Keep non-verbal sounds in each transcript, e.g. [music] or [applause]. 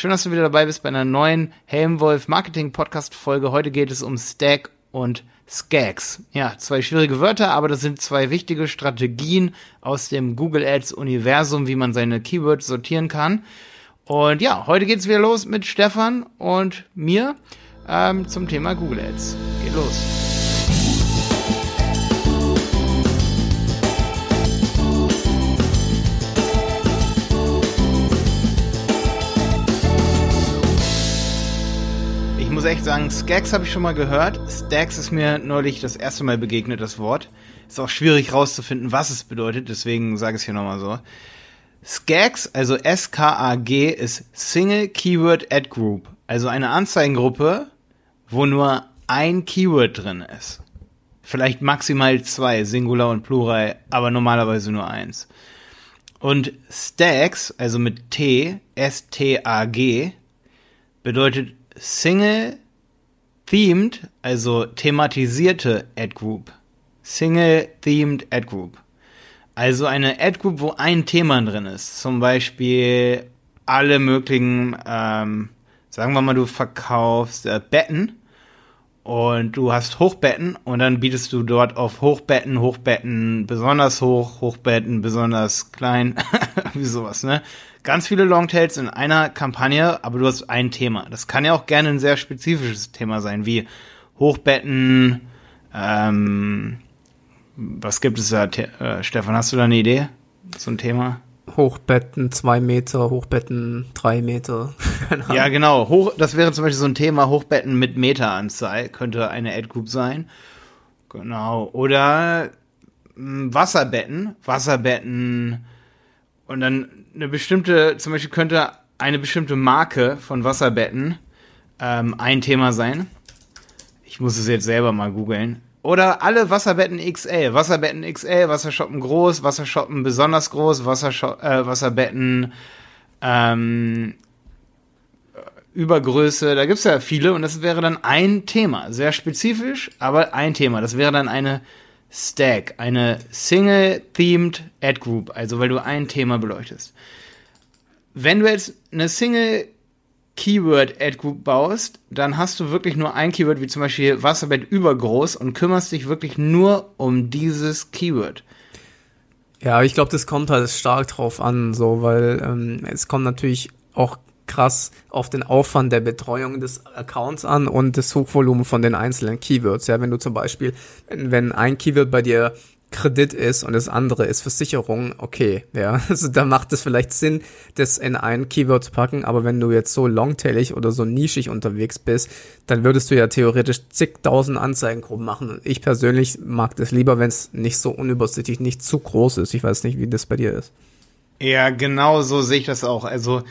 Schön, dass du wieder dabei bist bei einer neuen Helmwolf Marketing Podcast Folge. Heute geht es um Stack und Skags. Ja, zwei schwierige Wörter, aber das sind zwei wichtige Strategien aus dem Google Ads Universum, wie man seine Keywords sortieren kann. Und ja, heute geht's wieder los mit Stefan und mir ähm, zum Thema Google Ads. Geht los. Muss echt sagen, Skags habe ich schon mal gehört. Stacks ist mir neulich das erste Mal begegnet, das Wort. Ist auch schwierig rauszufinden, was es bedeutet, deswegen sage ich es hier nochmal so. Skags, also S-K-A-G, ist Single Keyword Ad Group. Also eine Anzeigengruppe, wo nur ein Keyword drin ist. Vielleicht maximal zwei, Singular und Plural, aber normalerweise nur eins. Und Stacks, also mit T, S-T-A-G, bedeutet Single Themed, also thematisierte Ad Group. Single Themed Ad Group. Also eine Ad Group, wo ein Thema drin ist. Zum Beispiel alle möglichen, ähm, sagen wir mal, du verkaufst äh, Betten und du hast Hochbetten und dann bietest du dort auf Hochbetten, Hochbetten besonders hoch, Hochbetten besonders klein, [laughs] wie sowas, ne? Ganz viele Longtails in einer Kampagne, aber du hast ein Thema. Das kann ja auch gerne ein sehr spezifisches Thema sein, wie Hochbetten, ähm, was gibt es da, äh, Stefan, hast du da eine Idee? So ein Thema? Hochbetten zwei Meter, Hochbetten drei Meter. [laughs] ja, genau. Hoch, das wäre zum Beispiel so ein Thema, Hochbetten mit Meteranzahl, könnte eine Ad-Group sein. Genau. Oder mh, hm, Wasserbetten. Wasserbetten und dann eine bestimmte, zum Beispiel könnte eine bestimmte Marke von Wasserbetten ähm, ein Thema sein. Ich muss es jetzt selber mal googeln. Oder alle Wasserbetten XL. Wasserbetten XL, Wasserschoppen groß, Wasserschoppen besonders groß, Wasserscho äh, Wasserbetten ähm, Übergröße. Da gibt's ja viele und das wäre dann ein Thema. Sehr spezifisch, aber ein Thema. Das wäre dann eine Stack, eine Single-Themed Ad Group, also weil du ein Thema beleuchtest. Wenn du jetzt eine Single Keyword Ad Group baust, dann hast du wirklich nur ein Keyword, wie zum Beispiel Wasserbett übergroß und kümmerst dich wirklich nur um dieses Keyword. Ja, ich glaube, das kommt halt stark drauf an, so, weil ähm, es kommt natürlich auch krass auf den Aufwand der Betreuung des Accounts an und das Suchvolumen von den einzelnen Keywords. Ja, wenn du zum Beispiel, wenn ein Keyword bei dir Kredit ist und das andere ist Versicherung, okay, ja, [laughs] also da macht es vielleicht Sinn, das in ein Keyword zu packen, aber wenn du jetzt so longtailig oder so nischig unterwegs bist, dann würdest du ja theoretisch zigtausend Anzeigengruppen machen. Ich persönlich mag das lieber, wenn es nicht so unübersichtlich, nicht zu groß ist. Ich weiß nicht, wie das bei dir ist. Ja, genau so sehe ich das auch. Also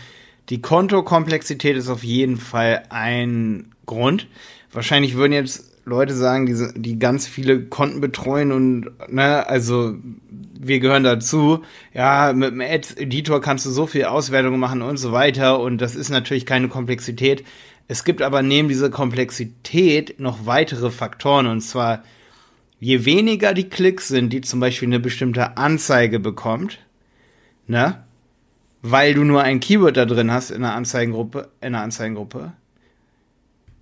die Kontokomplexität ist auf jeden Fall ein Grund. Wahrscheinlich würden jetzt Leute sagen, die, die ganz viele Konten betreuen und, ne, also wir gehören dazu. Ja, mit dem Ads-Editor kannst du so viel Auswertungen machen und so weiter und das ist natürlich keine Komplexität. Es gibt aber neben dieser Komplexität noch weitere Faktoren und zwar, je weniger die Klicks sind, die zum Beispiel eine bestimmte Anzeige bekommt, ne, weil du nur ein Keyword da drin hast in einer Anzeigengruppe, in einer Anzeigengruppe,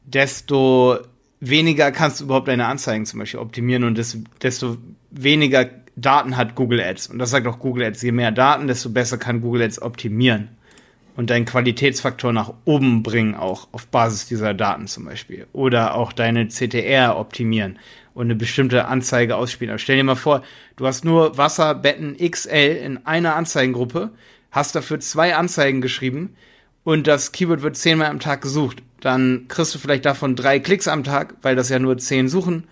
desto weniger kannst du überhaupt deine Anzeigen zum Beispiel optimieren und desto weniger Daten hat Google Ads. Und das sagt auch Google Ads. Je mehr Daten, desto besser kann Google Ads optimieren und deinen Qualitätsfaktor nach oben bringen, auch auf Basis dieser Daten zum Beispiel. Oder auch deine CTR optimieren und eine bestimmte Anzeige ausspielen. Aber stell dir mal vor, du hast nur Wasserbetten XL in einer Anzeigengruppe, hast dafür zwei Anzeigen geschrieben und das Keyword wird zehnmal am Tag gesucht, dann kriegst du vielleicht davon drei Klicks am Tag, weil das ja nur zehn suchen.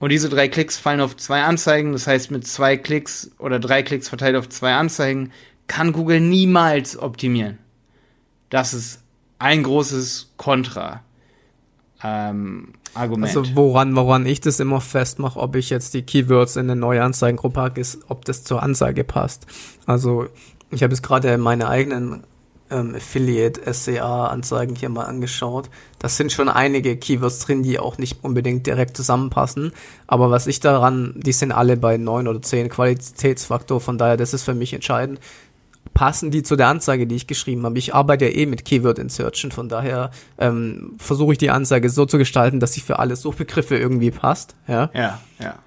Und diese drei Klicks fallen auf zwei Anzeigen. Das heißt, mit zwei Klicks oder drei Klicks verteilt auf zwei Anzeigen kann Google niemals optimieren. Das ist ein großes Kontra. Ähm, Argument. Also woran, woran ich das immer festmache, ob ich jetzt die Keywords in eine neue Anzeigengruppe packe, ist, ob das zur Anzeige passt. Also ich habe jetzt gerade meine eigenen ähm, Affiliate-SCA-Anzeigen hier mal angeschaut. Das sind schon einige Keywords drin, die auch nicht unbedingt direkt zusammenpassen. Aber was ich daran, die sind alle bei 9 oder 10 Qualitätsfaktor, von daher, das ist für mich entscheidend. passen die zu der Anzeige, die ich geschrieben habe. Ich arbeite ja eh mit Keyword Insertion, von daher ähm, versuche ich die Anzeige so zu gestalten, dass sie für alle Suchbegriffe irgendwie passt. Ja, Ja, ja.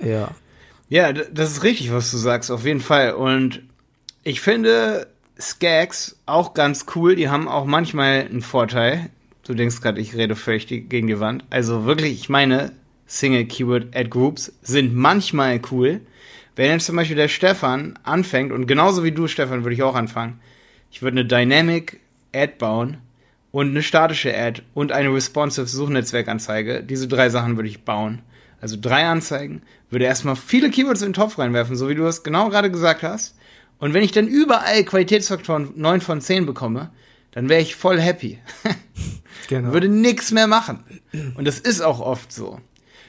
ja. Ja, das ist richtig, was du sagst, auf jeden Fall. Und ich finde Skags auch ganz cool. Die haben auch manchmal einen Vorteil. Du denkst gerade, ich rede völlig gegen die Wand. Also wirklich, ich meine, Single Keyword Ad Groups sind manchmal cool. Wenn jetzt zum Beispiel der Stefan anfängt, und genauso wie du, Stefan, würde ich auch anfangen, ich würde eine Dynamic Ad bauen und eine statische Ad und eine responsive Suchnetzwerkanzeige. Diese drei Sachen würde ich bauen. Also drei Anzeigen, würde erstmal viele Keywords in den Topf reinwerfen, so wie du es genau gerade gesagt hast. Und wenn ich dann überall Qualitätsfaktoren 9 von 10 bekomme, dann wäre ich voll happy. [laughs] Genau. Würde nix mehr machen. Und das ist auch oft so.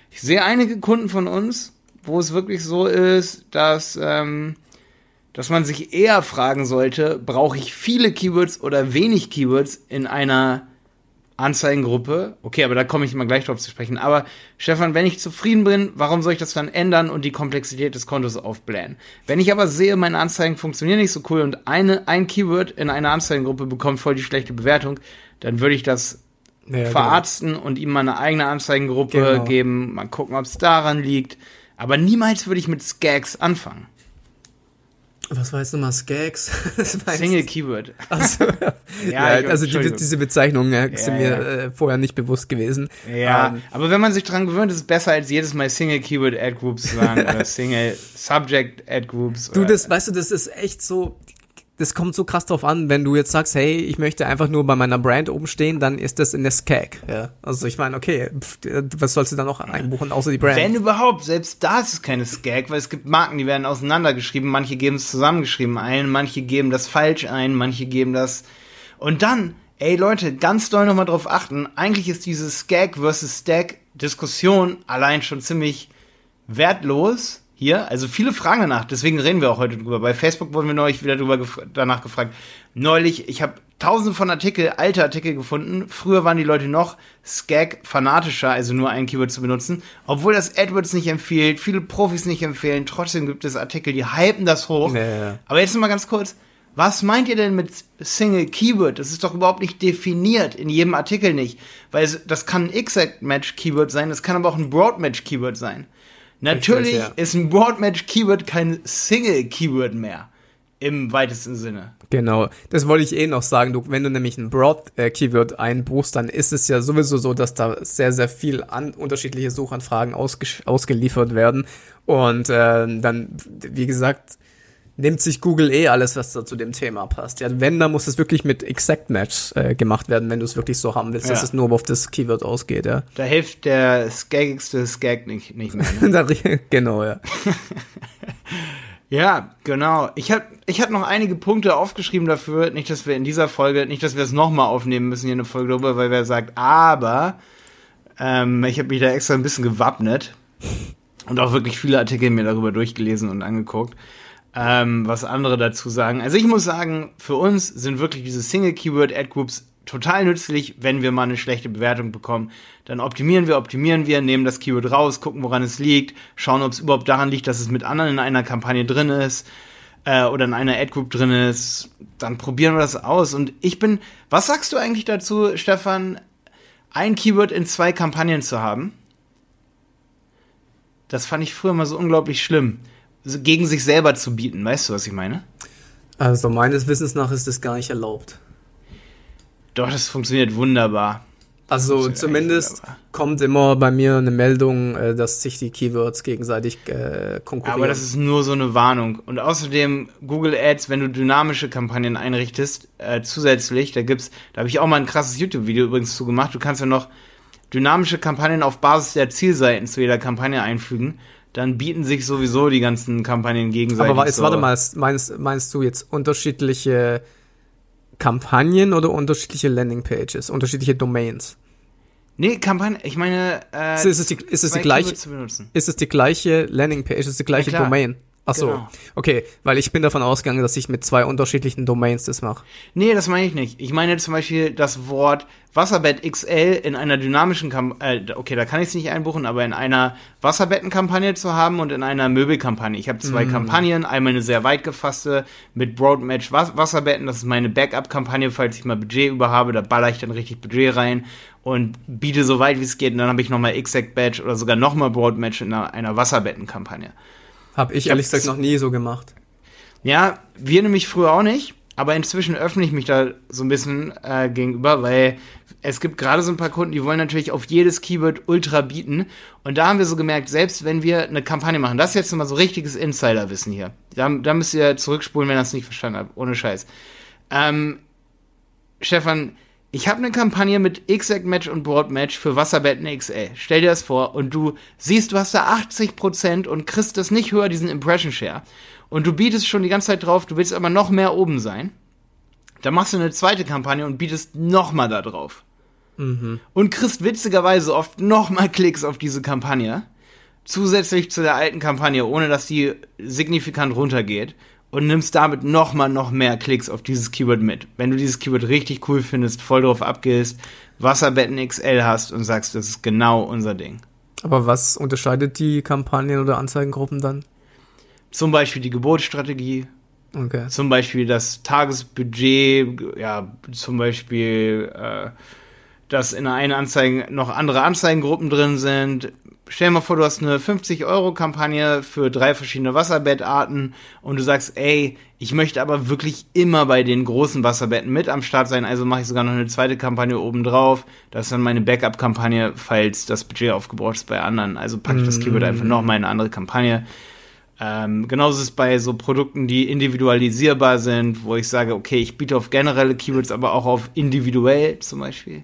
Ich sehe einige Kunden von uns, wo es wirklich so ist, dass, ähm, dass man sich eher fragen sollte, brauche ich viele Keywords oder wenig Keywords in einer Anzeigengruppe? Okay, aber da komme ich mal gleich drauf zu sprechen. Aber Stefan, wenn ich zufrieden bin, warum soll ich das dann ändern und die Komplexität des Kontos aufblähen? Wenn ich aber sehe, meine Anzeigen funktionieren nicht so cool und eine, ein Keyword in einer Anzeigengruppe bekommt voll die schlechte Bewertung, dann würde ich das Ja, genau. verarzten und ihm mal eine eigene Anzeigengruppe Genau. geben, mal gucken, ob es daran liegt. Aber niemals würde ich mit Skags anfangen. Was war jetzt nochmal Skags? [laughs] Single Keyword. Also, [laughs] ja, ich- also die, diese Bezeichnungen äh, sind Ja, mir äh, vorher nicht bewusst gewesen. Ja, Ähm, aber wenn man sich dran gewöhnt, ist es besser, als jedes Mal Single Keyword Ad Groups zu sagen [laughs] oder Single Subject Ad Groups. Du, das, weißt du, das ist echt so, das kommt so krass drauf an, wenn du jetzt sagst, hey, ich möchte einfach nur bei meiner Brand oben stehen, dann ist das in der Skag. Ja. Also ich meine, okay, pff, was sollst du da noch einbuchen, außer die Brand? Wenn überhaupt, selbst da ist es keine Skag, weil es gibt Marken, die werden auseinandergeschrieben, manche geben es zusammengeschrieben ein, manche geben das falsch ein, manche geben das. Und dann, ey Leute, ganz doll nochmal drauf achten, eigentlich ist diese Skag versus Stack Diskussion allein schon ziemlich wertlos hier. Also viele fragen danach, deswegen reden wir auch heute drüber. Bei Facebook wurden wir neulich wieder drüber gef danach gefragt. Neulich, ich habe tausende von Artikel, alte Artikel gefunden. Früher waren die Leute noch Skag fanatischer, also nur ein Keyword zu benutzen. Obwohl das AdWords nicht empfiehlt, viele Profis nicht empfehlen, trotzdem gibt es Artikel, die hypen das hoch. Ja, ja. Aber jetzt noch mal ganz kurz. Was meint ihr denn mit Single Keyword? Das ist doch überhaupt nicht definiert, in jedem Artikel nicht. Weil das kann ein Exact Match Keyword sein, das kann aber auch ein Broad Match Keyword sein. Natürlich ja. ist ein Broad Match Keyword kein Single Keyword mehr. Im weitesten Sinne. Genau, das wollte ich eh noch sagen. Du, wenn du nämlich ein Broad-Keyword einbuchst, dann ist es ja sowieso so, dass da sehr, sehr viel an unterschiedliche Suchanfragen ausgesch- ausgeliefert werden. Und äh, dann, wie gesagt, nimmt sich Google eh alles, was da zu dem Thema passt. Ja, wenn, dann muss es wirklich mit Exact Match äh, gemacht werden, wenn du es wirklich so haben willst, dass Ja. es nur auf das Keyword ausgeht, ja. Da hilft der skagigste Skag nicht, nicht mehr. Ne? [laughs] Genau, ja. [laughs] Ja, genau. Ich habe ich hab noch einige Punkte aufgeschrieben dafür. Nicht, dass wir in dieser Folge, nicht, dass wir es nochmal aufnehmen müssen hier eine Folge drüber, weil wer sagt, aber ähm, ich habe mich da extra ein bisschen gewappnet und auch wirklich viele Artikel mir darüber durchgelesen und angeguckt, ähm, was andere dazu sagen. Also ich muss sagen, für uns sind wirklich diese Single-Keyword-Ad-Groups total nützlich, wenn wir mal eine schlechte Bewertung bekommen. Dann optimieren wir, optimieren wir, nehmen das Keyword raus, gucken, woran es liegt, schauen, ob es überhaupt daran liegt, dass es mit anderen in einer Kampagne drin ist äh, oder in einer Ad-Group drin ist. Dann probieren wir das aus. Und ich bin, was sagst du eigentlich dazu, Stefan, ein Keyword in zwei Kampagnen zu haben? Das fand ich früher mal so unglaublich schlimm. Gegen sich selber zu bieten, weißt du, was ich meine? Also meines Wissens nach ist das gar nicht erlaubt. Doch, das funktioniert wunderbar. Also Funktioniert zumindest wunderbar. kommt immer bei mir eine Meldung, äh, dass sich die Keywords gegenseitig äh, konkurrieren. Aber das ist nur so eine Warnung. Und außerdem Google Ads, wenn du dynamische Kampagnen einrichtest, äh, zusätzlich, da gibt's, da habe ich auch mal ein krasses YouTube-Video übrigens zu gemacht. Du kannst ja noch dynamische Kampagnen auf Basis der Zielseiten zu jeder Kampagne einfügen. Dann bieten sich sowieso die ganzen Kampagnen gegenseitig. Aber jetzt so. warte mal, meinst, meinst du jetzt unterschiedliche Kampagnen oder unterschiedliche Landingpages, unterschiedliche Domains? Nee, Kampagne, ich meine, äh, Ist es die, ist es die gleiche, Keywords zu benutzen. ist es die gleiche Landingpage, ist es die gleiche Ja. Domain? Ach so, Genau. okay, weil ich bin davon ausgegangen, dass ich mit zwei unterschiedlichen Domains das mache. Nee, das meine ich nicht. Ich meine zum Beispiel das Wort Wasserbett XL in einer dynamischen Kampagne, äh, okay, da kann ich es nicht einbuchen, aber in einer Wasserbettenkampagne zu haben und in einer Möbelkampagne. Ich habe zwei Kampagnen, einmal eine sehr weit gefasste mit Broadmatch Was Wasserbetten, das ist meine Backup-Kampagne, falls ich mal Budget über habe, da baller ich dann richtig Budget rein und biete so weit wie es geht und dann habe ich nochmal Exact Badge oder sogar nochmal Broadmatch in einer, einer Wasserbettenkampagne. Hab ich ehrlich gesagt noch nie so gemacht. Ja, wir nämlich früher auch nicht, aber inzwischen öffne ich mich da so ein bisschen äh, gegenüber, weil es gibt gerade so ein paar Kunden, die wollen natürlich auf jedes Keyword ultra bieten. Und da haben wir so gemerkt, selbst wenn wir eine Kampagne machen, das ist jetzt mal so richtiges Insiderwissen hier. Da, da müsst ihr zurückspulen, wenn ihr das nicht verstanden habt, ohne Scheiß. Ähm, Stefan, ich habe eine Kampagne mit Exact Match und Broad Match für Wasserbetten XL. Stell dir das vor und du siehst, du hast da 80% und kriegst das nicht höher, diesen Impression Share. Und du bietest schon die ganze Zeit drauf, du willst aber noch mehr oben sein. Dann machst du eine zweite Kampagne und bietest noch mal da drauf. Und kriegst witzigerweise oft noch mal Klicks auf diese Kampagne. Zusätzlich zu der alten Kampagne, ohne dass die signifikant runtergeht. Und nimmst damit noch mal noch mehr Klicks auf dieses Keyword mit. Wenn du dieses Keyword richtig cool findest, voll drauf abgehst, Wasserbetten XL hast und sagst, das ist genau unser Ding. Aber was unterscheidet die Kampagnen oder Anzeigengruppen dann? Zum Beispiel die Geburtsstrategie, Okay. zum Beispiel das Tagesbudget, ja, zum Beispiel, äh, dass in einer Anzeige noch andere Anzeigengruppen drin sind. Stell dir mal vor, du hast eine 50-Euro-Kampagne für drei verschiedene Wasserbettarten und du sagst, ey, ich möchte aber wirklich immer bei den großen Wasserbetten mit am Start sein, also mache ich sogar noch eine zweite Kampagne oben drauf. Das ist dann meine Backup-Kampagne, falls das Budget aufgebraucht ist bei anderen. Also packe ich das Keyword einfach nochmal in eine andere Kampagne. Ähm, genauso ist es bei so Produkten, die individualisierbar sind, wo ich sage, okay, ich biete auf generelle Keywords, aber auch auf individuell zum Beispiel.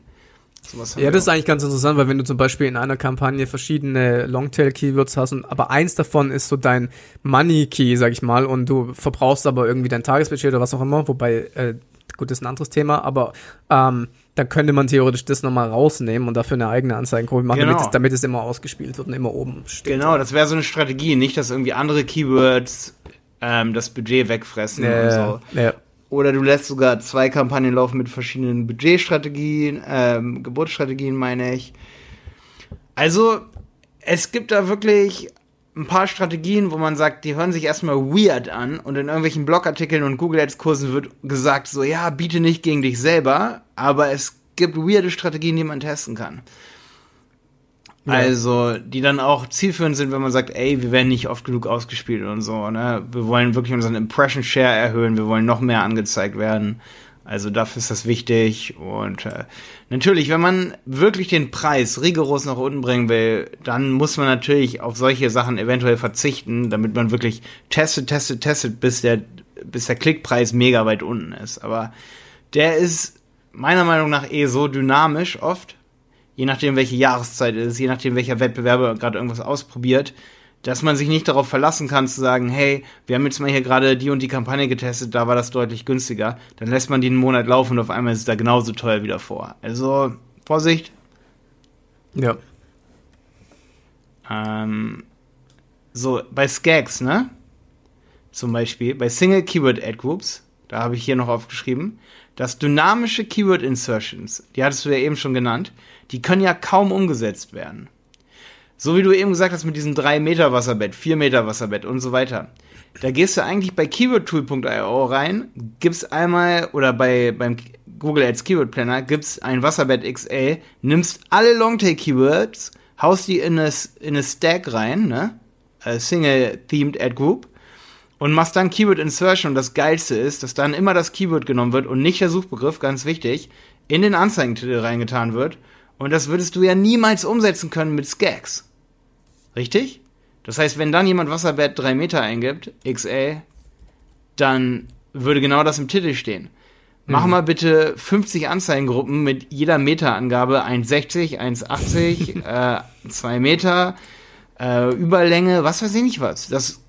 Sowas Ja, das ist eigentlich ganz interessant, weil wenn du zum Beispiel in einer Kampagne verschiedene Longtail-Keywords hast, und, aber eins davon ist so dein Money-Key, sag ich mal, und du verbrauchst aber irgendwie dein Tagesbudget oder was auch immer, wobei, äh, gut, das ist ein anderes Thema, aber ähm, da könnte man theoretisch das nochmal rausnehmen und dafür eine eigene Anzeigengruppe machen, Genau. damit, es, damit es immer ausgespielt wird und immer oben steht. Genau, das wäre so eine Strategie, nicht, dass irgendwie andere Keywords ähm, das Budget wegfressen und Ja, so. ja. Oder du lässt sogar zwei Kampagnen laufen mit verschiedenen Budgetstrategien, ähm, Geburtsstrategien meine ich. Also, es gibt da wirklich ein paar Strategien, wo man sagt, die hören sich erstmal weird an und in irgendwelchen Blogartikeln und Google Ads Kursen wird gesagt so, ja, biete nicht gegen dich selber, aber es gibt weirde Strategien, die man testen kann. Ja. Also, die dann auch zielführend sind, wenn man sagt, ey, wir werden nicht oft genug ausgespielt und so, ne? Wir wollen wirklich unseren Impression Share erhöhen, wir wollen noch mehr angezeigt werden. Also dafür ist das wichtig. Und äh, natürlich, wenn man wirklich den Preis rigoros nach unten bringen will, dann muss man natürlich auf solche Sachen eventuell verzichten, damit man wirklich testet, testet, testet, bis der, bis der Klickpreis mega weit unten ist. Aber der ist meiner Meinung nach eh so dynamisch oft, je nachdem welche Jahreszeit es ist, je nachdem welcher Wettbewerber gerade irgendwas ausprobiert, dass man sich nicht darauf verlassen kann zu sagen, hey, wir haben jetzt mal hier gerade die und die Kampagne getestet, da war das deutlich günstiger. Dann lässt man die einen Monat laufen und auf einmal ist es da genauso teuer wieder vor. Also Vorsicht. Ja. Ähm, so, bei Skags, ne? Zum Beispiel, bei Single Keyword Ad Groups, da habe ich hier noch aufgeschrieben, dass dynamische Keyword Insertions, die hattest du ja eben schon genannt, die können ja kaum umgesetzt werden. So wie du eben gesagt hast mit diesem 3 Meter Wasserbett, 4 Meter Wasserbett und so weiter. Da gehst du eigentlich bei keywordtool.io rein, gibst einmal, oder bei, beim Google Ads Keyword Planner, gibst ein Wasserbett XL, nimmst alle Longtail Keywords, haust die in eine, in eine Stack rein, ne? A Single Themed Ad Group und machst dann Keyword Insertion und das geilste ist, dass dann immer das Keyword genommen wird und nicht der Suchbegriff, ganz wichtig, in den Anzeigentitel reingetan wird und das würdest du ja niemals umsetzen können mit Skags. Richtig? Das heißt, wenn dann jemand Wasserbett 3 Meter eingibt, XL, dann würde genau das im Titel stehen. Mach mal bitte 50 Anzeigengruppen mit jeder Meterangabe 1,60, 1,80, [laughs] äh, 2 Meter, äh, Überlänge, was weiß ich nicht was. Das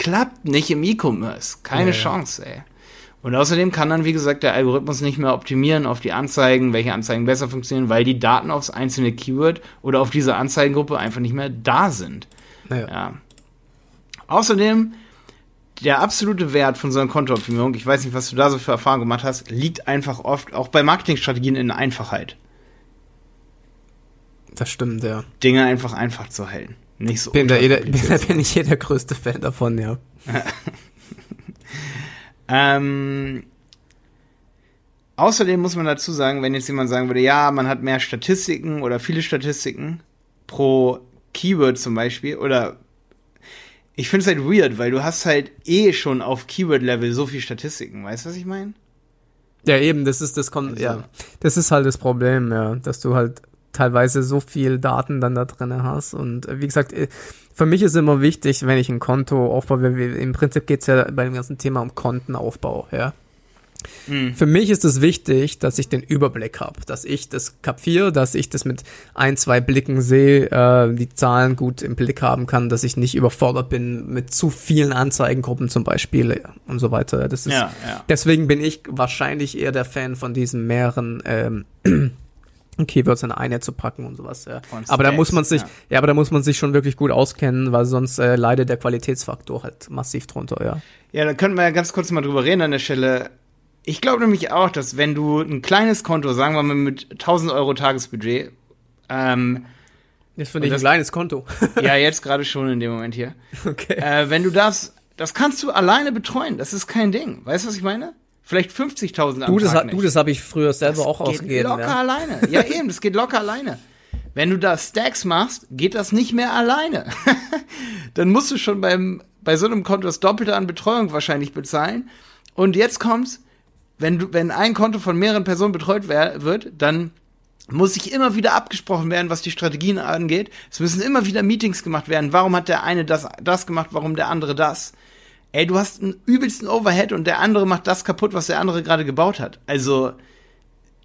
klappt nicht im E-Commerce. Keine Ja, ja. Chance, ey. Und außerdem kann dann, wie gesagt, der Algorithmus nicht mehr optimieren auf die Anzeigen, welche Anzeigen besser funktionieren, weil die Daten aufs einzelne Keyword oder auf diese Anzeigengruppe einfach nicht mehr da sind. Naja. Ja. Außerdem der absolute Wert von so einer Kontooptimierung, ich weiß nicht, was du da so für Erfahrungen gemacht hast, liegt einfach oft, auch bei Marketingstrategien, in Einfachheit. Das stimmt, ja. Dinge einfach einfach zu halten. Nicht so bin, da jeder, bin, da [laughs] bin ich hier der größte Fan davon, ja. [laughs] ähm, außerdem muss man dazu sagen, wenn jetzt jemand sagen würde, ja, man hat mehr Statistiken oder viele Statistiken pro Keyword zum Beispiel oder ich finde es halt weird, weil du hast halt eh schon auf Keyword-Level so viel Statistiken, weißt du, was ich meine? Ja, eben, das ist, das kommt, also. ja, das ist halt das Problem, ja, dass du halt teilweise so viel Daten dann da drin hast. Und äh, wie gesagt, äh, für mich ist immer wichtig, wenn ich ein Konto aufbaue, im Prinzip geht's ja bei dem ganzen Thema um Kontenaufbau, ja. Mhm. Für mich ist es wichtig, dass ich den Überblick habe, dass ich das kapiere, dass ich das mit ein, zwei Blicken sehe, äh, die Zahlen gut im Blick haben kann, dass ich nicht überfordert bin mit zu vielen Anzeigengruppen zum Beispiel und so weiter. Das ist, ja, ja. Deswegen bin ich wahrscheinlich eher der Fan von diesen mehreren ähm, Keywords in eine zu packen und sowas. Ja. Und aber da muss man sich, ja. ja. aber da muss man sich schon wirklich gut auskennen, weil sonst äh, leidet der Qualitätsfaktor halt massiv drunter, ja. Ja, da könnten wir ja ganz kurz mal drüber reden an der Stelle. Ich glaube nämlich auch, dass wenn du ein kleines Konto, sagen wir mal mit 1000 Euro Tagesbudget, ähm, das finde ich ein kleines Konto. [laughs] ja, jetzt [laughs] gerade schon in dem Moment hier. Okay. Äh, wenn du das, das kannst du alleine betreuen. Das ist kein Ding. Weißt du, was ich meine? Vielleicht 50.000 am du, das, Tag Du, das habe ich früher selber das auch ausgegeben. Geht locker ja. alleine. Ja, eben, das geht locker alleine. Wenn du da Stacks machst, geht das nicht mehr alleine. [laughs] Dann musst du schon beim, bei so einem Konto das Doppelte an Betreuung wahrscheinlich bezahlen. Und jetzt kommt's, wenn du, wenn ein Konto von mehreren Personen betreut wird, dann muss sich immer wieder abgesprochen werden, was die Strategien angeht. Es müssen immer wieder Meetings gemacht werden. Warum hat der eine das, das gemacht, warum der andere das? Ey, du hast einen übelsten Overhead und der andere macht das kaputt, was der andere gerade gebaut hat. Also,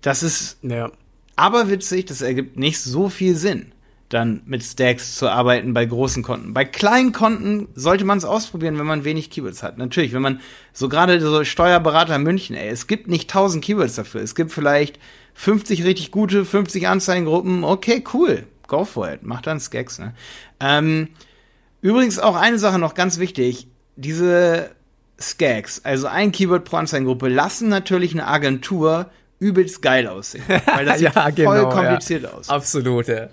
das ist ja. aber witzig, das ergibt nicht so viel Sinn, dann mit Stacks zu arbeiten bei großen Konten. Bei kleinen Konten sollte man es ausprobieren, wenn man wenig Keywords hat. Natürlich, wenn man so gerade so Steuerberater München, ey, es gibt nicht 1000 Keywords dafür. Es gibt vielleicht 50 richtig gute, 50 Anzeigengruppen. Okay, cool. Go for it. Mach dann Skacks, ne? Ähm, übrigens auch eine Sache noch ganz wichtig diese Skags, also ein Keyword pro Anzeigengruppe, lassen natürlich eine Agentur übelst geil aussehen. Weil das [laughs] ja, sieht genau, voll kompliziert ja. aus. Absolut, ja.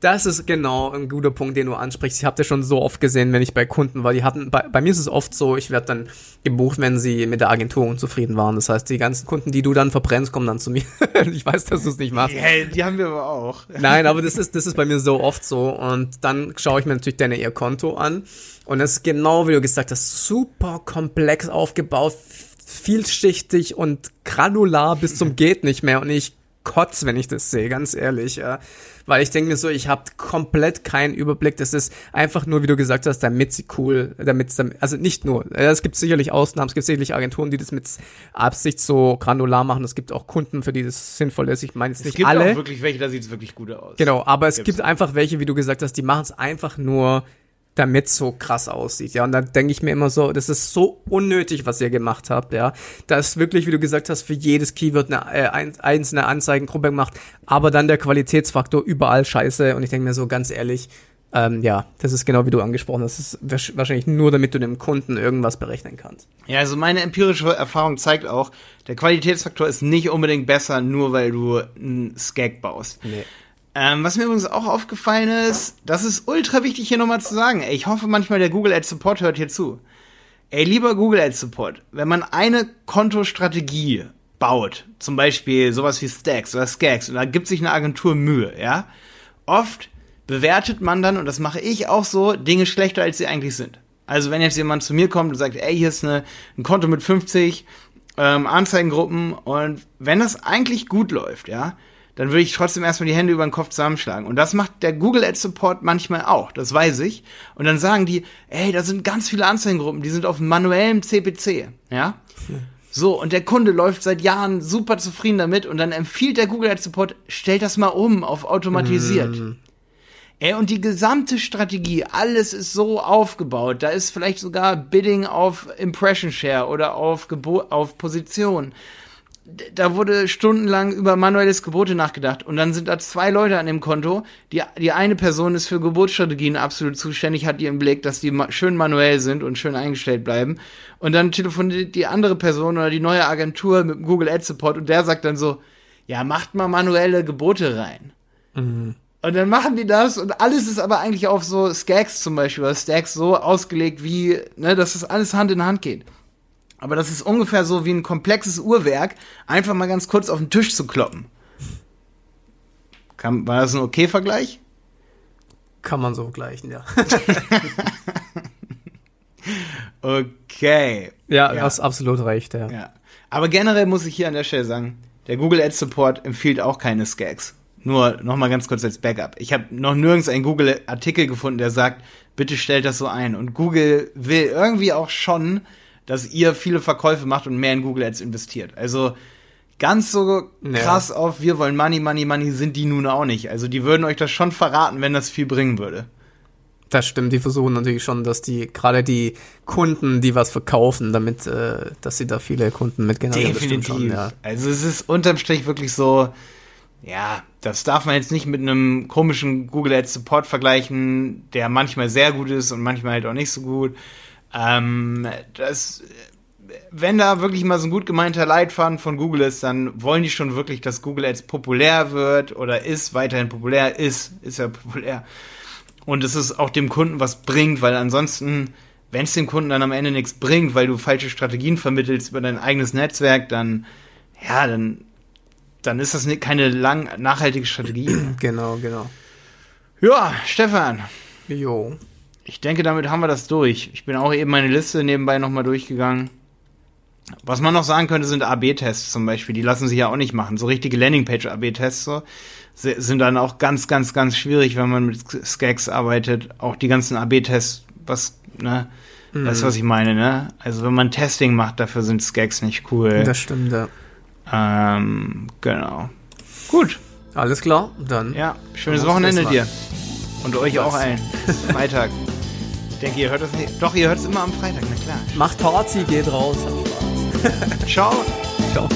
Das ist genau ein guter Punkt, den du ansprichst. Ich habe das schon so oft gesehen, wenn ich bei Kunden war. Die hatten, bei, bei mir ist es oft so, ich werde dann gebucht, wenn sie mit der Agentur unzufrieden waren. Das heißt, die ganzen Kunden, die du dann verbrennst, kommen dann zu mir. [laughs] ich weiß, dass du es nicht machst. Hey, die haben wir aber auch. Nein, aber das ist, das ist bei mir so oft so. Und dann schaue ich mir natürlich deine ihr Konto an. Und es ist genau, wie du gesagt hast, super komplex aufgebaut, vielschichtig und granular bis zum [laughs] geht nicht mehr. Und ich kotz, wenn ich das sehe, ganz ehrlich. Ja. Weil ich denke mir so, ich habe komplett keinen Überblick. Das ist einfach nur, wie du gesagt hast, damit sie cool, damit also nicht nur. Es gibt sicherlich Ausnahmen, es gibt sicherlich Agenturen, die das mit Absicht so granular machen. Es gibt auch Kunden, für die das sinnvoll ist. Ich meine es nicht alle. Es gibt auch wirklich welche, da sieht es wirklich gut aus. Genau, aber es Gibt's. gibt einfach welche, wie du gesagt hast, die machen es einfach nur damit so krass aussieht, ja. Und dann denke ich mir immer so, das ist so unnötig, was ihr gemacht habt, ja. Da ist wirklich, wie du gesagt hast, für jedes Keyword eine äh, einzelne Anzeigengruppe gemacht, aber dann der Qualitätsfaktor überall scheiße. Und ich denke mir so, ganz ehrlich, ähm, ja, das ist genau wie du angesprochen hast. Das ist wahrscheinlich nur, damit du dem Kunden irgendwas berechnen kannst. Ja, also meine empirische Erfahrung zeigt auch, der Qualitätsfaktor ist nicht unbedingt besser, nur weil du einen Skag baust. Nee. Ähm, was mir übrigens auch aufgefallen ist, das ist ultra wichtig hier nochmal zu sagen. Ich hoffe manchmal der Google Ads Support hört hier zu. Ey, lieber Google Ads Support, wenn man eine Kontostrategie baut, zum Beispiel sowas wie Stacks oder Skags, und da gibt sich eine Agentur Mühe, ja, oft bewertet man dann, und das mache ich auch so, Dinge schlechter, als sie eigentlich sind. Also wenn jetzt jemand zu mir kommt und sagt, ey, hier ist eine, ein Konto mit 50 ähm, Anzeigengruppen und wenn das eigentlich gut läuft, ja, dann würde ich trotzdem erstmal die Hände über den Kopf zusammenschlagen. Und das macht der Google Ads Support manchmal auch, das weiß ich. Und dann sagen die, ey, da sind ganz viele Anzeigengruppen, die sind auf manuellem CPC, ja? So, und der Kunde läuft seit Jahren super zufrieden damit und dann empfiehlt der Google Ads Support, stellt das mal um auf automatisiert. Mm. Ey, und die gesamte Strategie, alles ist so aufgebaut. Da ist vielleicht sogar Bidding auf Impression Share oder auf, Gebo auf Position da wurde stundenlang über manuelles Gebote nachgedacht und dann sind da zwei Leute an dem Konto. Die, die eine Person ist für Geburtsstrategien absolut zuständig, hat die im Blick, dass die ma schön manuell sind und schön eingestellt bleiben. Und dann telefoniert die andere Person oder die neue Agentur mit dem Google Ad Support und der sagt dann so, ja, macht mal manuelle Gebote rein. Mhm. Und dann machen die das und alles ist aber eigentlich auf so Skags zum Beispiel, oder Stacks so ausgelegt, wie, ne, dass das alles Hand in Hand geht. Aber das ist ungefähr so wie ein komplexes Uhrwerk, einfach mal ganz kurz auf den Tisch zu kloppen. Kann, war das ein okay Vergleich? Kann man so vergleichen, ja. [laughs] okay. Ja, ja, hast absolut recht, ja. ja. Aber generell muss ich hier an der Stelle sagen, der Google Ads Support empfiehlt auch keine Skags. Nur noch mal ganz kurz als Backup. Ich habe noch nirgends einen Google-Artikel gefunden, der sagt, bitte stellt das so ein. Und Google will irgendwie auch schon, dass ihr viele Verkäufe macht und mehr in Google Ads investiert. Also ganz so krass ja. auf wir wollen Money, Money, Money sind die nun auch nicht. Also die würden euch das schon verraten, wenn das viel bringen würde. Das stimmt, die versuchen natürlich schon, dass die, gerade die Kunden, die was verkaufen, damit, äh, dass sie da viele Kunden mit generieren. Definitiv. Schon, ja. Also es ist unterm Strich wirklich so, ja, das darf man jetzt nicht mit einem komischen Google Ads Support vergleichen, der manchmal sehr gut ist und manchmal halt auch nicht so gut. Ähm, das, wenn da wirklich mal so ein gut gemeinter Leitfaden von Google ist, dann wollen die schon wirklich, dass Google Ads populär wird oder ist, weiterhin populär ist, ist ja [laughs] populär. Und es ist auch dem Kunden was bringt, weil ansonsten, wenn es dem Kunden dann am Ende nichts bringt, weil du falsche Strategien vermittelst über dein eigenes Netzwerk, dann, ja, dann, dann ist das keine lang nachhaltige Strategie. [clears throat] Genau, genau. Ja, Stefan. Jo. Ich denke, damit haben wir das durch. Ich bin auch eben meine Liste nebenbei nochmal durchgegangen. Was man noch sagen könnte, sind AB-Tests zum Beispiel. Die lassen sich ja auch nicht machen. So richtige Landingpage-AB-Tests so, sind dann auch ganz, ganz, ganz schwierig, wenn man mit Skags arbeitet. Auch die ganzen AB-Tests, was, ne? Mhm. Weißt du, was ich meine, ne? Also wenn man Testing macht, dafür sind Skags nicht cool. Das stimmt, ja. Ähm, genau. Gut. Alles klar, dann. Ja, schönes Wochenende dir. Und euch auch allen. Freitag. [laughs] Ich denke, ihr hört es nicht. Doch, ihr hört es immer am Freitag, na klar. Macht Party, geht raus. Ciao. [laughs] Ciao.